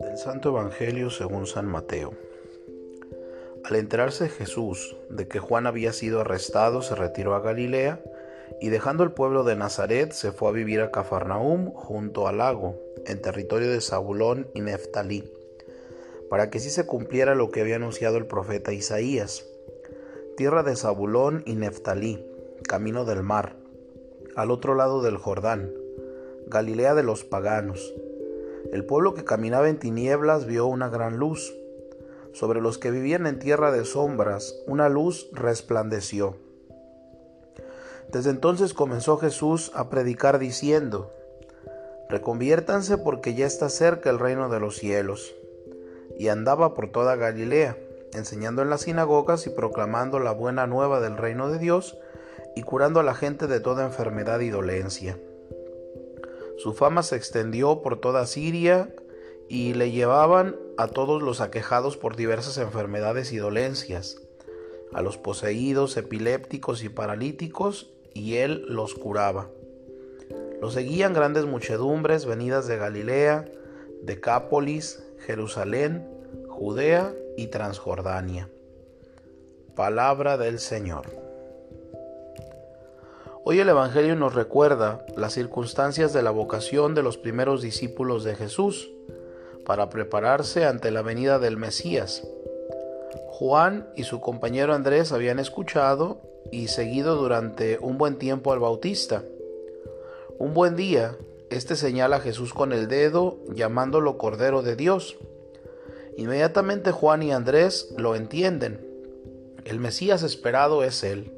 Del Santo Evangelio según San Mateo. Al enterarse Jesús de que Juan había sido arrestado, se retiró a Galilea y dejando el pueblo de Nazaret se fue a vivir a Cafarnaúm junto al lago, en territorio de Zabulón y Neftalí, para que así se cumpliera lo que había anunciado el profeta Isaías. Tierra de Zabulón y Neftalí, camino del mar, al otro lado del Jordán, Galilea de los paganos. El pueblo que caminaba en tinieblas vio una gran luz. Sobre los que vivían en tierra de sombras, una luz resplandeció. Desde entonces comenzó Jesús a predicar diciendo, Reconviértanse porque ya está cerca el reino de los cielos. Y andaba por toda Galilea, enseñando en las sinagogas y proclamando la buena nueva del reino de Dios y curando a la gente de toda enfermedad y dolencia. Su fama se extendió por toda Siria y le llevaban a todos los aquejados por diversas enfermedades y dolencias, a los poseídos, epilépticos y paralíticos, y él los curaba. Lo seguían grandes muchedumbres venidas de Galilea, Decápolis, Jerusalén, Judea y Transjordania. Palabra del Señor. Hoy el Evangelio nos recuerda las circunstancias de la vocación de los primeros discípulos de Jesús para prepararse ante la venida del Mesías. Juan y su compañero Andrés habían escuchado y seguido durante un buen tiempo al Bautista. Un buen día, éste señala a Jesús con el dedo, llamándolo Cordero de Dios. Inmediatamente Juan y Andrés lo entienden. El Mesías esperado es Él.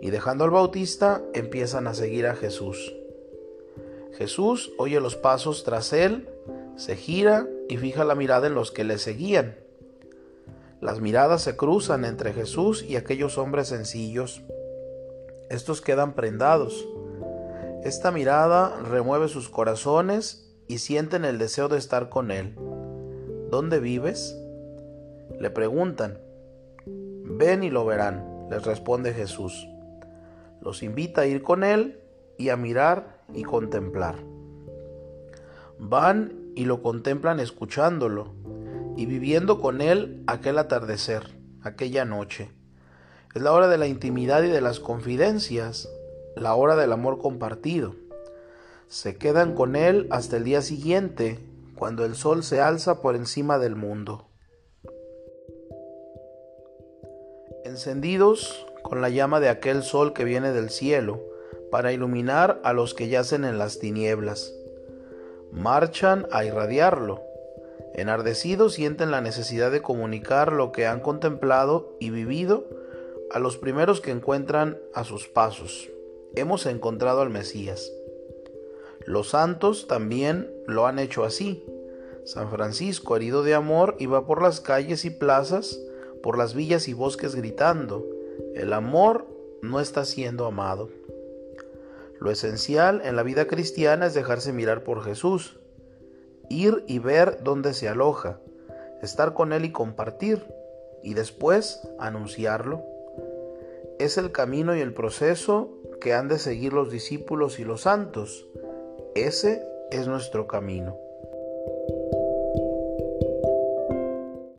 Y dejando al Bautista, empiezan a seguir a Jesús. Jesús oye los pasos tras Él, se gira y fija la mirada en los que le seguían. Las miradas se cruzan entre Jesús y aquellos hombres sencillos. Estos quedan prendados. Esta mirada remueve sus corazones y sienten el deseo de estar con Él. ¿Dónde vives? Le preguntan. Ven y lo verán, les responde Jesús. Los invita a ir con Él y a mirar y contemplar. Van y lo contemplan escuchándolo y viviendo con Él aquel atardecer, aquella noche. Es la hora de la intimidad y de las confidencias, la hora del amor compartido. Se quedan con Él hasta el día siguiente, cuando el sol se alza por encima del mundo. Encendidos con la llama de aquel sol que viene del cielo, para iluminar a los que yacen en las tinieblas. Marchan a irradiarlo Enardecidos sienten la necesidad de comunicar lo que han contemplado y vivido a los primeros que encuentran a sus pasos. Hemos encontrado al Mesías. Los santos también lo han hecho así. San Francisco, herido de amor, iba por las calles y plazas, por las villas y bosques gritando, el amor no está siendo amado. Lo esencial en la vida cristiana es dejarse mirar por Jesús, ir y ver dónde se aloja, estar con Él y compartir, y después anunciarlo. Es el camino y el proceso que han de seguir los discípulos y los santos. Ese es nuestro camino.